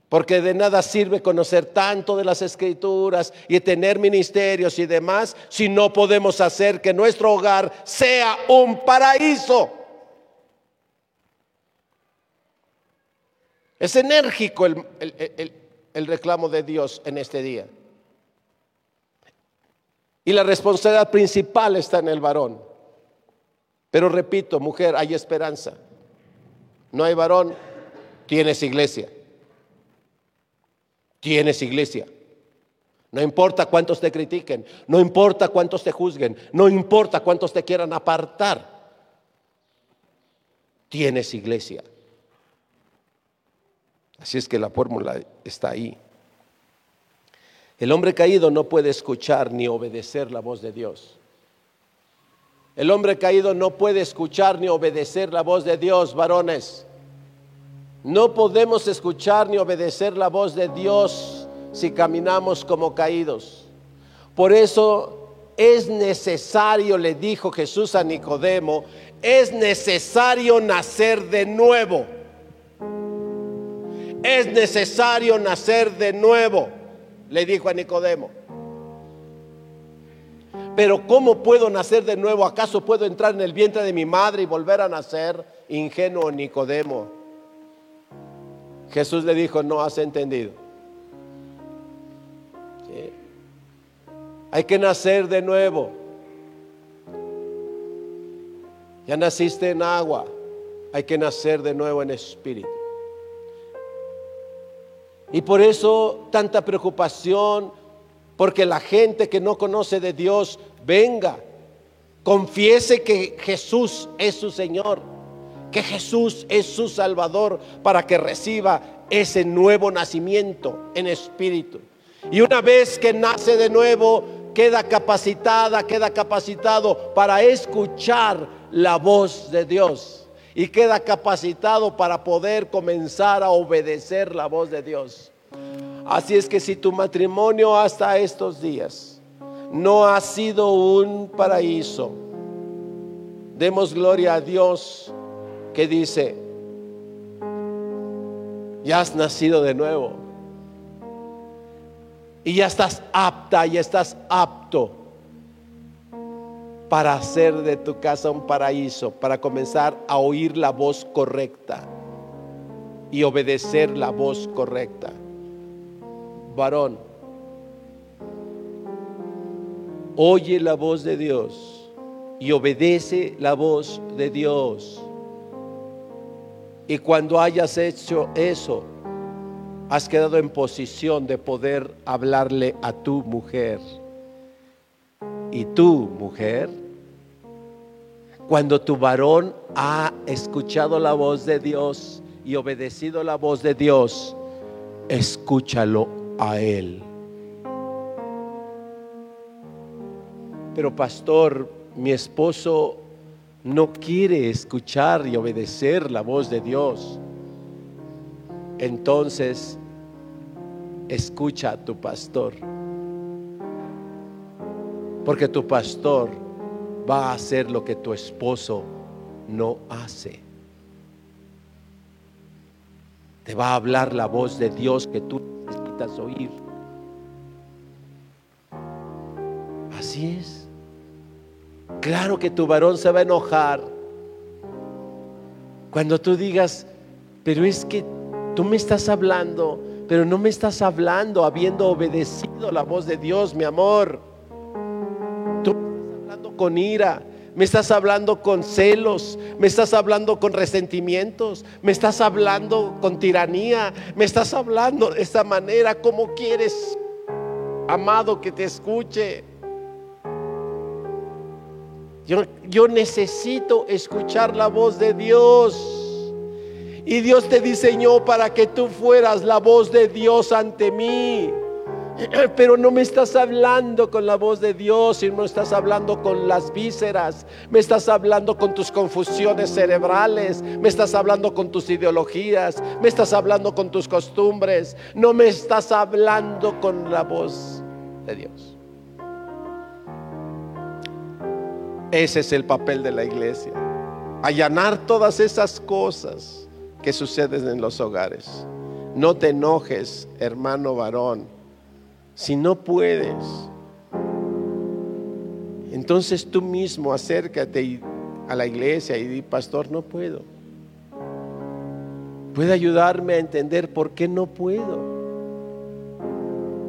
Porque de nada sirve conocer tanto de las escrituras y tener ministerios y demás si no podemos hacer que nuestro hogar sea un paraíso. Es enérgico el, reclamo de Dios en este día. Y la responsabilidad principal está en el varón. Pero repito, mujer, hay esperanza. No hay varón, tienes iglesia. Tienes iglesia. No importa cuántos te critiquen, no importa cuántos te juzguen, no importa cuántos te quieran apartar. Tienes iglesia. Así es que la fórmula está ahí. El hombre caído no puede escuchar ni obedecer la voz de Dios. El hombre caído no puede escuchar ni obedecer la voz de Dios, varones. No podemos escuchar ni obedecer la voz de Dios si caminamos como caídos. Por eso es necesario, le dijo Jesús a Nicodemo, es necesario nacer de nuevo. Es necesario nacer de nuevo, le dijo a Nicodemo. Pero ¿cómo puedo nacer de nuevo? ¿Acaso puedo entrar en el vientre de mi madre y volver a nacer? Ingenuo Nicodemo. Jesús le dijo, no has entendido. Hay que nacer de nuevo. Ya naciste en agua, hay que nacer de nuevo en espíritu. Y por eso tanta preocupación, porque la gente que no conoce de Dios venga, confiese que Jesús es su Señor, que Jesús es su Salvador, para que reciba ese nuevo nacimiento en espíritu. Y una vez que nace de nuevo, queda capacitada, queda capacitado para escuchar la voz de Dios y queda capacitado para poder comenzar a obedecer la voz de Dios. Así es que si tu matrimonio hasta estos días no ha sido un paraíso, demos gloria a Dios que dice, ya has nacido de nuevo y ya estás apta, ya estás apto para hacer de tu casa un paraíso, para comenzar a oír la voz correcta y obedecer la voz correcta. Varón, oye la voz de Dios y obedece la voz de Dios. Y cuando hayas hecho eso, has quedado en posición de poder hablarle a tu mujer y tú, mujer, cuando tu varón ha escuchado la voz de Dios y obedecido la voz de Dios, escúchalo a él. Pero pastor, mi esposo no quiere escuchar y obedecer la voz de Dios. Entonces, escucha a tu pastor porque tu pastor va a hacer lo que tu esposo no hace. Te va a hablar la voz de Dios que tú necesitas oír. Así es. Claro que tu varón se va a enojar. Cuando tú digas, pero es que tú me estás hablando, pero no me estás hablando habiendo obedecido la voz de Dios, mi amor. Tú me estás hablando con ira, me estás hablando con celos, me estás hablando con resentimientos, me estás hablando con tiranía, me estás hablando de esta manera, como quieres, amado, que te escuche? Yo, necesito escuchar la voz de Dios. Y Dios te diseñó para que tú fueras la voz de Dios ante mí. Pero no me estás hablando con la voz de Dios, sino me estás hablando con las vísceras, me estás hablando con tus confusiones cerebrales, me estás hablando con tus ideologías, me estás hablando con tus costumbres, no me estás hablando con la voz de Dios. Ese es el papel de la iglesia. Allanar todas esas cosas que suceden en los hogares. No te enojes, hermano varón. Si no puedes, entonces tú mismo acércate a la iglesia y di, pastor, no puedo. Puede ayudarme a entender por qué no puedo.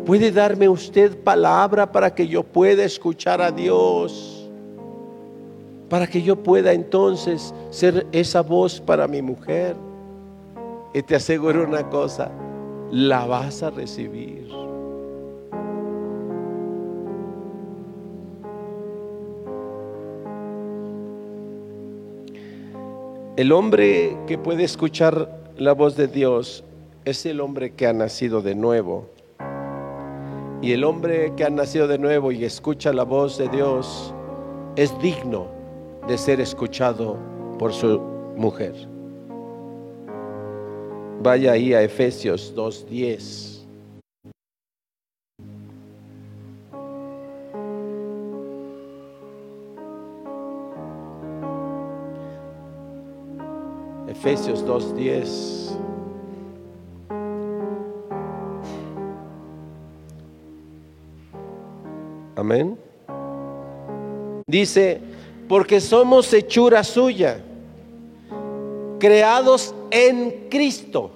Puede darme usted palabra para que yo pueda escuchar a Dios para que yo pueda entonces ser esa voz para mi mujer. Y te aseguro una cosa, la vas a recibir. El hombre que puede escuchar la voz de Dios es el hombre que ha nacido de nuevo. Y el hombre que ha nacido de nuevo y escucha la voz de Dios es digno de ser escuchado por su mujer. Vaya ahí a Efesios 2.10. Efesios 2.10. Amén. Dice, porque somos hechura suya, creados en Cristo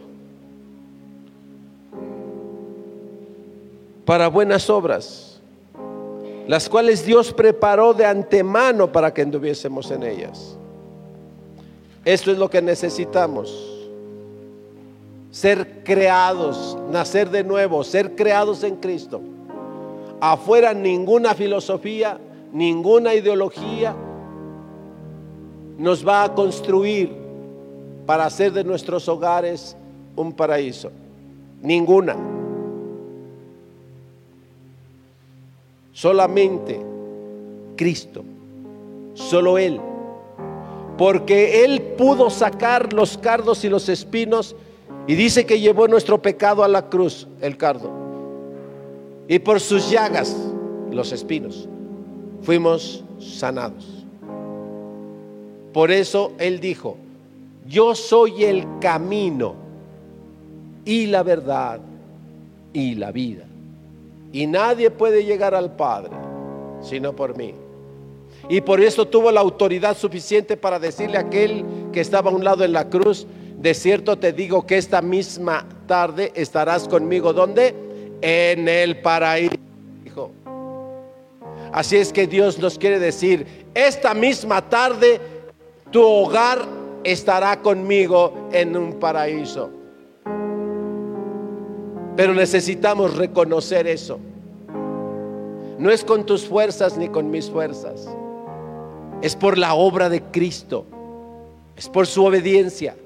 para buenas obras, las cuales Dios preparó de antemano para que anduviésemos en ellas. Esto es lo que necesitamos. Ser creados, nacer de nuevo, ser creados en Cristo. Afuera ninguna filosofía, ninguna ideología, nos va a construir para hacer de nuestros hogares un paraíso. Ninguna. Solamente Cristo. Solo Él. Porque Él pudo sacar los cardos y los espinos y dice que llevó nuestro pecado a la cruz, el cardo. Y por sus llagas, los espinos, fuimos sanados. Por eso Él dijo, yo soy el camino y la verdad y la vida. Y nadie puede llegar al Padre sino por mí. Y por eso tuvo la autoridad suficiente para decirle a aquel que estaba a un lado en la cruz, de cierto te digo que esta misma tarde estarás conmigo. ¿Dónde? En el paraíso. Así es que Dios nos quiere decir, esta misma tarde tu hogar estará conmigo en un paraíso. Pero necesitamos reconocer eso. No es con tus fuerzas ni con mis fuerzas. Es por la obra de Cristo. Es por su obediencia.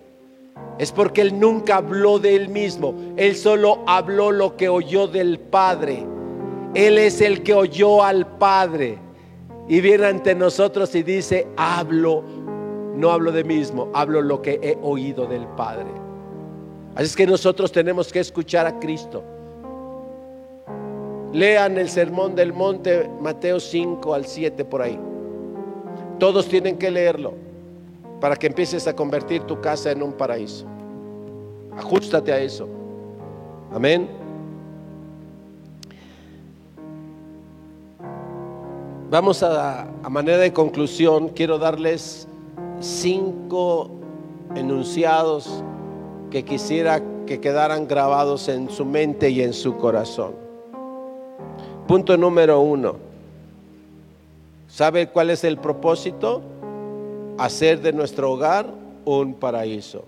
Es porque Él nunca habló de Él mismo. Él solo habló lo que oyó del Padre. Él es el que oyó al Padre. Y viene ante nosotros y dice, hablo no hablo de mismo, hablo lo que he oído del Padre. Así es que nosotros tenemos que escuchar a Cristo. Lean el sermón del monte, Mateo 5 al 7 por ahí. Todos tienen que leerlo para que empieces a convertir tu casa en un paraíso. Ajustate a eso. Amén. Vamos a, a manera de conclusión, quiero darles cinco enunciados que quisiera que quedaran grabados en su mente y en su corazón. Punto número uno. ¿Sabe cuál es el propósito? Hacer de nuestro hogar un paraíso.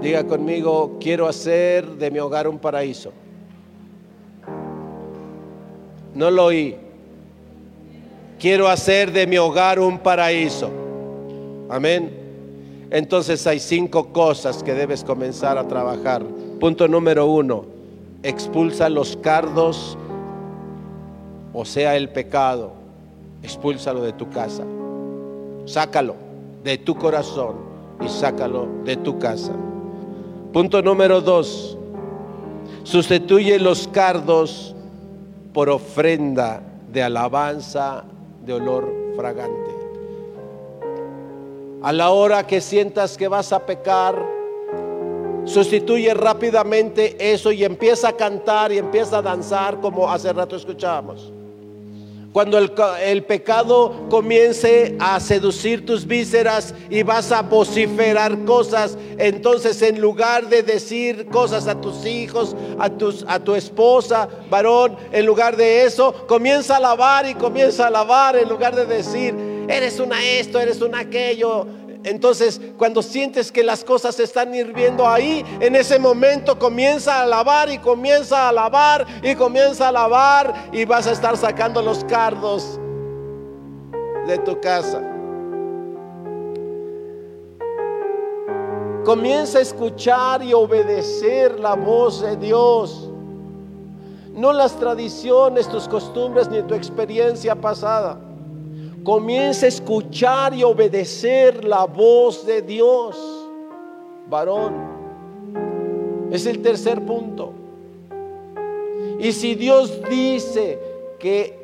Diga conmigo, quiero hacer de mi hogar un paraíso. No lo oí. Quiero hacer de mi hogar un paraíso. Amén. Entonces hay cinco cosas que debes comenzar a trabajar. Punto número uno, expulsa los cardos, o sea, el pecado. Expúlsalo de tu casa. Sácalo de tu corazón y sácalo de tu casa. Punto número dos, sustituye los cardos por ofrenda de alabanza de olor fragante. A la hora que sientas que vas a pecar, sustituye rápidamente eso y empieza a cantar y empieza a danzar como hace rato escuchábamos. Cuando el, pecado comience a seducir tus vísceras y vas a vociferar cosas, entonces en lugar de decir cosas a tus hijos, a, tu esposa, varón, en lugar de eso, comienza a alabar y comienza a alabar en lugar de decir, eres una esto, eres una aquello, entonces, cuando sientes que las cosas están hirviendo ahí, en ese momento comienza a alabar y comienza a alabar y comienza a alabar y vas a estar sacando los cardos de tu casa. Comienza a escuchar y obedecer la voz de Dios. No las tradiciones, tus costumbres ni tu experiencia pasada. Comienza a escuchar y obedecer la voz de Dios, varón. Es el tercer punto. Y si Dios dice que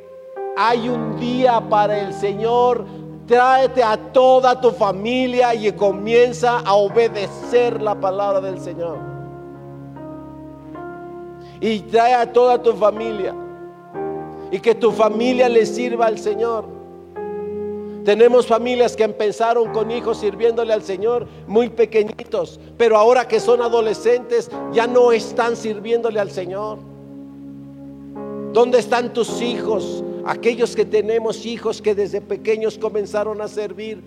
hay un día para el Señor, tráete a toda tu familia y comienza a obedecer la palabra del Señor. Y trae a toda tu familia. Y que tu familia le sirva al Señor. Tenemos familias que empezaron con hijos sirviéndole al Señor muy pequeñitos, pero ahora que son adolescentes ya no están sirviéndole al Señor. ¿Dónde están tus hijos? Aquellos que tenemos hijos que desde pequeños comenzaron a servir.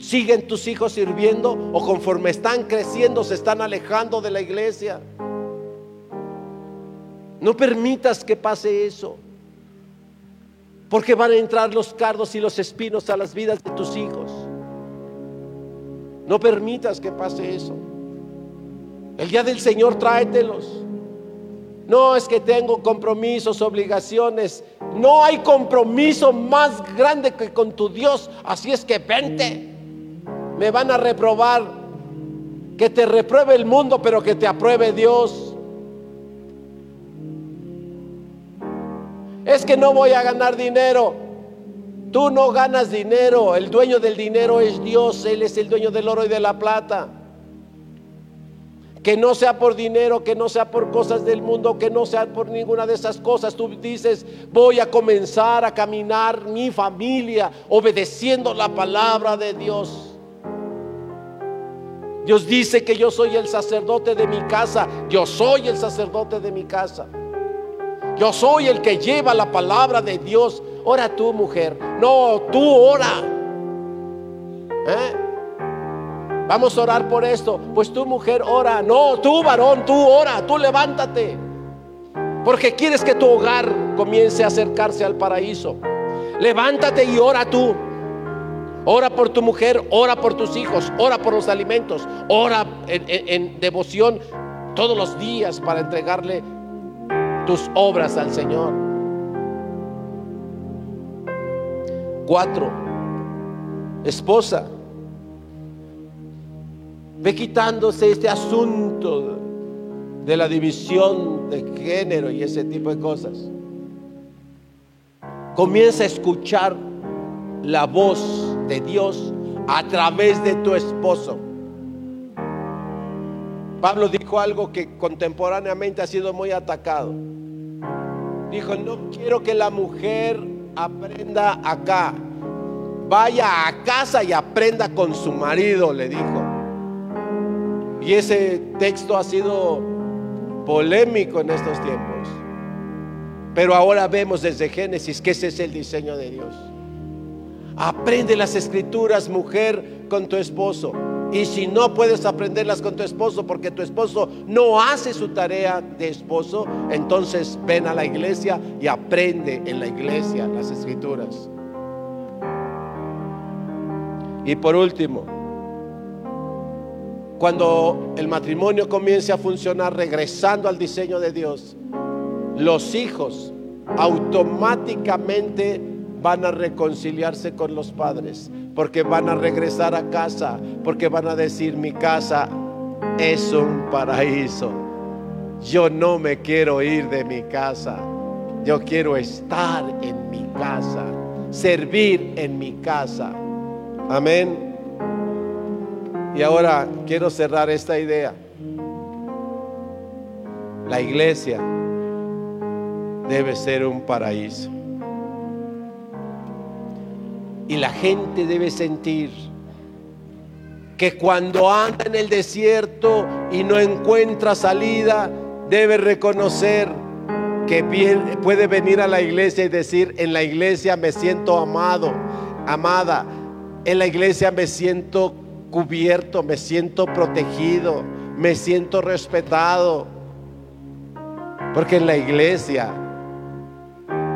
¿Siguen tus hijos sirviendo o conforme están creciendo se están alejando de la iglesia? No permitas que pase eso. Porque van a entrar los cardos y los espinos a las vidas de tus hijos. No permitas que pase eso. El día del Señor tráetelos. No es que tengo compromisos, obligaciones. No hay compromiso más grande que con tu Dios. Así es que vente. Me van a reprobar. Que te repruebe el mundo, pero que te apruebe Dios. Es que no voy a ganar dinero. Tú no ganas dinero. El dueño del dinero es Dios. Él es el dueño del oro y de la plata. Que no sea por dinero, que no sea por cosas del mundo, que no sea por ninguna de esas cosas. Tú dices, voy a comenzar a caminar mi familia obedeciendo la palabra de Dios. Dios dice que yo soy el sacerdote de mi casa. Yo soy el sacerdote de mi casa. Yo soy el que lleva la palabra de Dios. Ora tú, mujer. No, tú ora. ¿Eh? Vamos a orar por esto. Pues tú, mujer, ora. No, tú, varón, tú ora. Tú levántate. Porque quieres que tu hogar comience a acercarse al paraíso. Levántate y ora tú. Ora por tu mujer, ora por tus hijos, ora por los alimentos, ora en, en devoción todos los días para entregarle tus obras al Señor. Cuatro, esposa, ve quitándose este asunto de la división de género y ese tipo de cosas. Comienza a escuchar la voz de Dios a través de tu esposo. Pablo dijo algo que contemporáneamente ha sido muy atacado. Dijo, no quiero que la mujer aprenda acá. Vaya a casa y aprenda con su marido, le dijo. Y ese texto ha sido polémico en estos tiempos. Pero ahora vemos desde Génesis que ese es el diseño de Dios. Aprende las escrituras, mujer, con tu esposo. Y si no puedes aprenderlas con tu esposo porque tu esposo no hace su tarea de esposo, entonces ven a la iglesia y aprende en la iglesia las escrituras. Y por último, cuando el matrimonio comience a funcionar regresando al diseño de Dios, los hijos automáticamente van a reconciliarse con los padres porque van a regresar a casa, porque van a decir, mi casa es un paraíso. Yo no me quiero ir de mi casa, yo quiero estar en mi casa, servir en mi casa. Amén. Y ahora quiero cerrar esta idea. La iglesia debe ser un paraíso. Y la gente debe sentir que cuando anda en el desierto y no encuentra salida, debe reconocer que puede venir a la iglesia y decir, en la iglesia me siento amado, amada, en la iglesia me siento cubierto, me siento protegido, me siento respetado. Porque en la iglesia,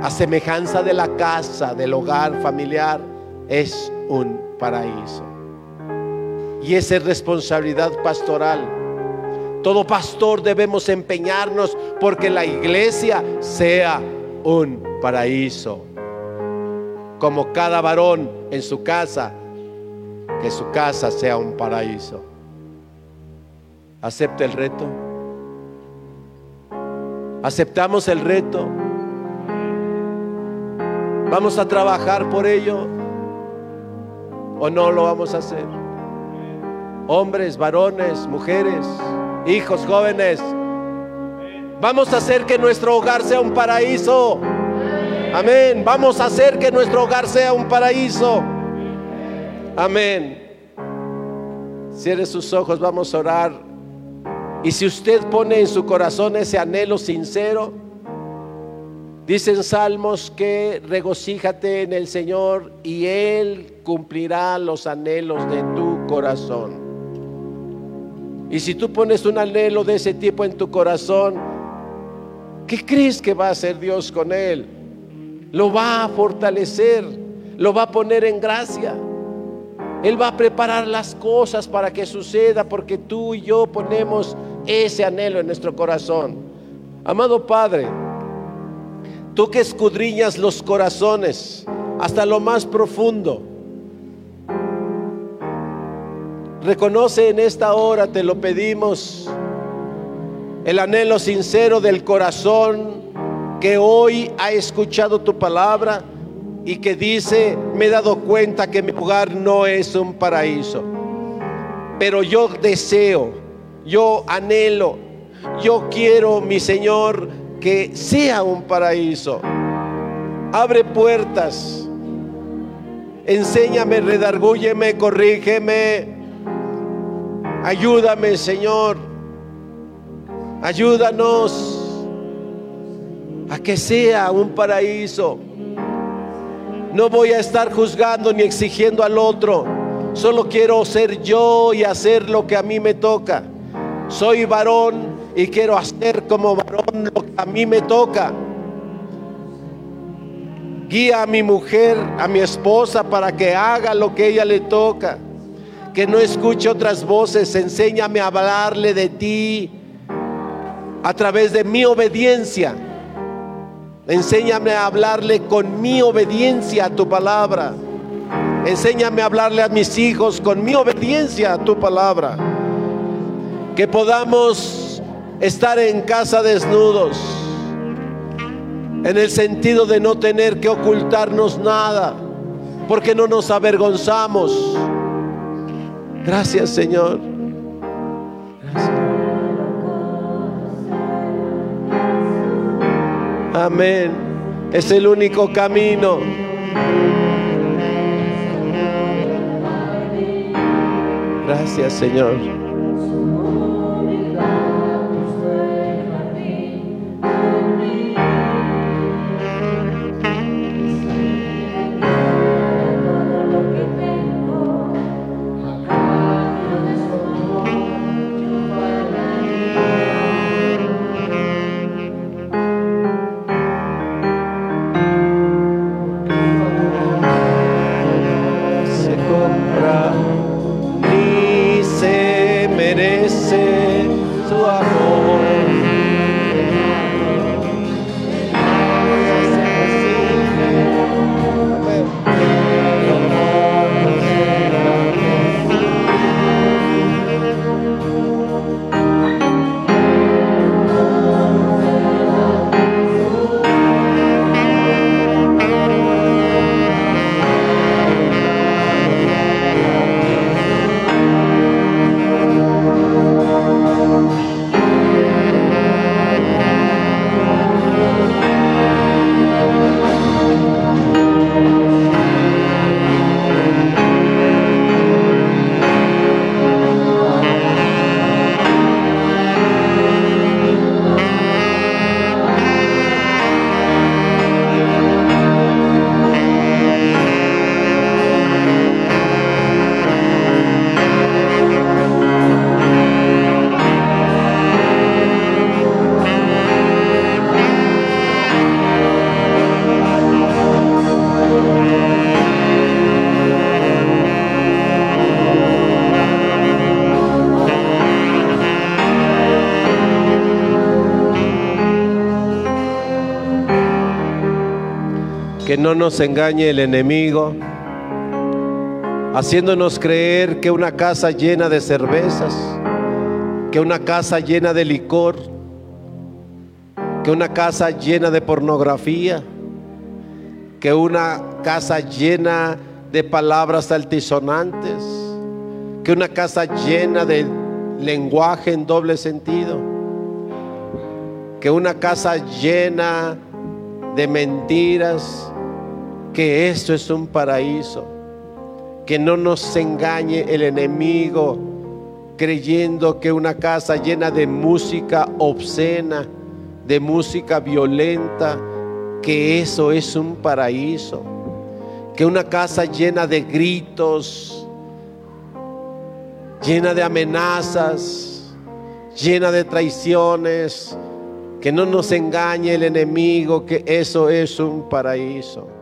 a semejanza de la casa, del hogar familiar, es un paraíso. Y esa es responsabilidad pastoral. Todo pastor debemos empeñarnos porque la iglesia sea un paraíso. Como cada varón en su casa, que su casa sea un paraíso. ¿Acepta el reto? ¿Aceptamos el reto? ¿Vamos a trabajar por ello? O no lo vamos a hacer? Hombres, varones, mujeres, hijos, jóvenes. Vamos a hacer que nuestro hogar sea un paraíso. Amén. Vamos a hacer que nuestro hogar sea un paraíso. Amén. Cierre sus ojos, vamos a orar. Y si usted pone en su corazón ese anhelo sincero, Dicen salmos que regocíjate en el Señor y Él cumplirá los anhelos de tu corazón. Y si tú pones un anhelo de ese tipo en tu corazón, ¿qué crees que va a hacer Dios con Él? Lo va a fortalecer, lo va a poner en gracia. Él va a preparar las cosas para que suceda porque tú y yo ponemos ese anhelo en nuestro corazón. Amado Padre, Tú que escudriñas los corazones hasta lo más profundo. Reconoce en esta hora, te lo pedimos, el anhelo sincero del corazón que hoy ha escuchado tu palabra y que dice, me he dado cuenta que mi hogar no es un paraíso, pero yo deseo, yo anhelo, yo quiero, mi Señor, que sea un paraíso. Abre puertas. Enséñame, redargúyeme, corrígeme. Ayúdame, Señor. Ayúdanos a que sea un paraíso. No voy a estar juzgando ni exigiendo al otro. Solo quiero ser yo y hacer lo que a mí me toca. Soy varón y quiero hacer como varón lo que a mí me toca. Guía a mi mujer, a mi esposa, para que haga lo que ella le toca. Que no escuche otras voces. Enséñame a hablarle de ti a través de mi obediencia. Enséñame a hablarle con mi obediencia a tu palabra. Enséñame a hablarle a mis hijos con mi obediencia a tu palabra. Que podamos estar en casa desnudos, en el sentido de no tener que ocultarnos nada, porque no nos avergonzamos. Gracias Señor. Amén. Es el único camino. Gracias, Señor. Que no nos engañe el enemigo, haciéndonos creer que una casa llena de cervezas, que una casa llena de licor, que una casa llena de pornografía, que una casa llena de palabras altisonantes, que una casa llena de lenguaje en doble sentido, que una casa llena de mentiras, que esto es un paraíso, que no nos engañe el enemigo creyendo que una casa llena de música obscena, de música violenta, que eso es un paraíso, que una casa llena de gritos, llena de amenazas, llena de traiciones, que no nos engañe el enemigo, que eso es un paraíso.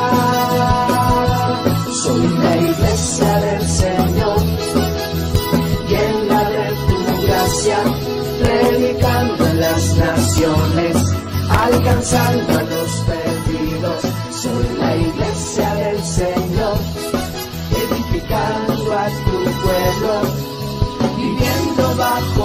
llegan los perdidos. Son la iglesia del Señor, edificando a tu pueblo, viviendo bajo